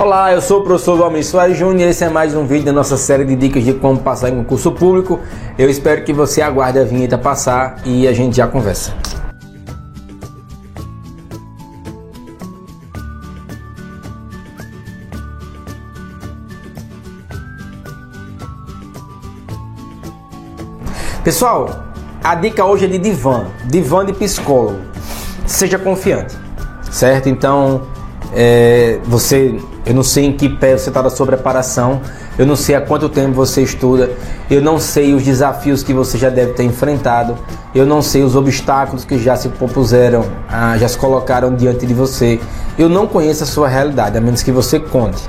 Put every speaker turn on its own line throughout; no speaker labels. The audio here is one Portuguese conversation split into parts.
Olá, eu sou o professor Valmir Soares Júnior e esse é mais um vídeo da nossa série de dicas de como passar em concurso público. Eu espero que você aguarde a vinheta passar e a gente já conversa. Pessoal, a dica hoje é de divã, divã de psicólogo. Seja confiante, certo? Então, é, você, eu não sei em que pé você está da sua preparação, eu não sei há quanto tempo você estuda, eu não sei os desafios que você já deve ter enfrentado, eu não sei os obstáculos que já se propuseram, ah, já se colocaram diante de você. Eu não conheço a sua realidade, a menos que você conte.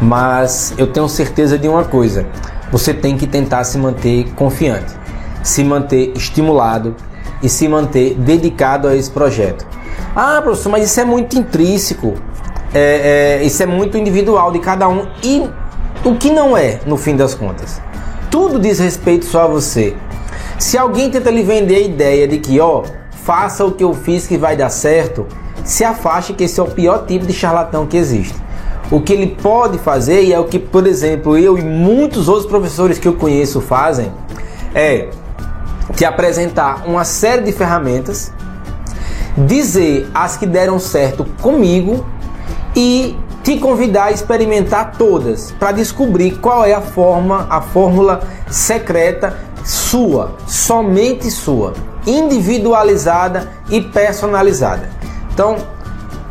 Mas eu tenho certeza de uma coisa: você tem que tentar se manter confiante se manter estimulado e se manter dedicado a esse projeto. Ah, professor, mas isso é muito intrínseco, é, é, isso é muito individual de cada um. E o que não é, no fim das contas? Tudo diz respeito só a você. Se alguém tenta lhe vender a ideia de que, ó, faça o que eu fiz que vai dar certo, se afaste que esse é o pior tipo de charlatão que existe. O que ele pode fazer, e é o que, por exemplo, eu e muitos outros professores que eu conheço fazem, é te apresentar uma série de ferramentas, dizer as que deram certo comigo e te convidar a experimentar todas para descobrir qual é a forma, a fórmula secreta sua, somente sua, individualizada e personalizada. Então,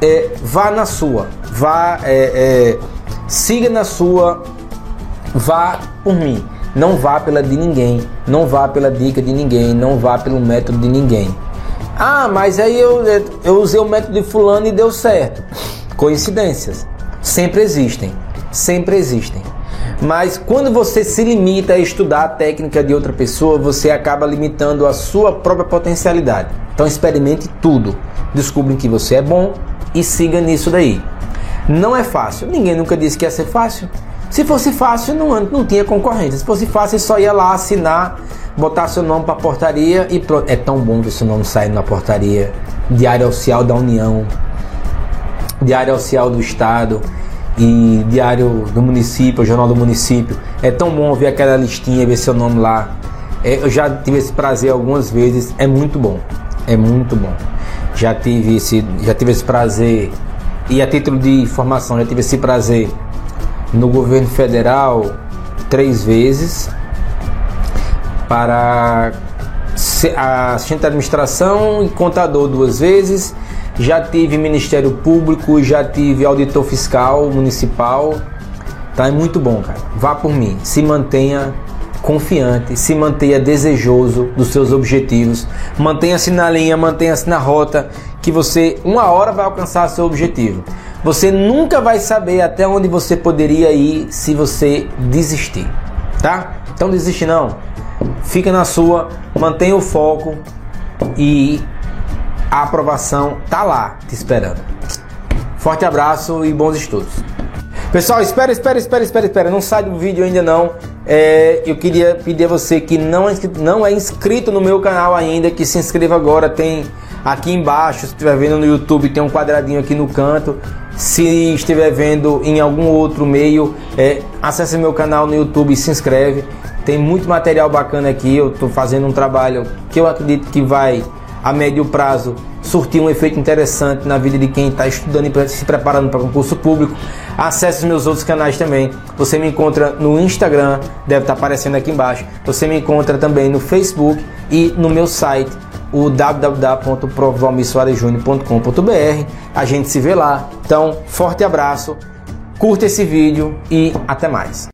é, vá na sua, vá, é, é, siga na sua, vá por mim. Não vá pela de ninguém, não vá pela dica de ninguém, não vá pelo método de ninguém. Ah, mas aí eu, eu usei o método de fulano e deu certo. Coincidências. Sempre existem. Sempre existem. Mas quando você se limita a estudar a técnica de outra pessoa, você acaba limitando a sua própria potencialidade. Então experimente tudo. Descubra que você é bom e siga nisso daí. Não é fácil. Ninguém nunca disse que ia ser fácil. Se fosse fácil, não, não tinha concorrência. Se fosse fácil, só ia lá assinar, botar seu nome para portaria e pronto. É tão bom ver seu nome sair na portaria. Diário Oficial da União, Diário Oficial do Estado e Diário do Município, Jornal do Município. É tão bom ver aquela listinha, ver seu nome lá. É, eu já tive esse prazer algumas vezes. É muito bom. É muito bom. Já tive esse, já tive esse prazer. E a título de informação, já tive esse prazer no governo federal três vezes para assistente de administração e contador duas vezes. Já tive Ministério Público, já tive auditor fiscal municipal. Tá é muito bom, cara. Vá por mim. Se mantenha confiante, se mantenha desejoso dos seus objetivos. Mantenha-se na linha, mantenha-se na rota que você uma hora vai alcançar seu objetivo. Você nunca vai saber até onde você poderia ir se você desistir, tá? Então desiste não. Fica na sua, mantenha o foco e a aprovação tá lá te esperando. Forte abraço e bons estudos. Pessoal, espera, espera, espera, espera, espera. Não sai do vídeo ainda não. É, eu queria pedir a você que não é, inscrito, não é inscrito no meu canal ainda, que se inscreva agora. Tem aqui embaixo, se estiver vendo no YouTube, tem um quadradinho aqui no canto. Se estiver vendo em algum outro meio, é, acesse meu canal no YouTube e se inscreve. Tem muito material bacana aqui. Eu estou fazendo um trabalho que eu acredito que vai, a médio prazo, surtir um efeito interessante na vida de quem está estudando e se preparando para concurso público. Acesse os meus outros canais também. Você me encontra no Instagram, deve estar tá aparecendo aqui embaixo. Você me encontra também no Facebook e no meu site o www.provalmissoaresjúnior.com.br. A gente se vê lá. Então, forte abraço, curta esse vídeo e até mais.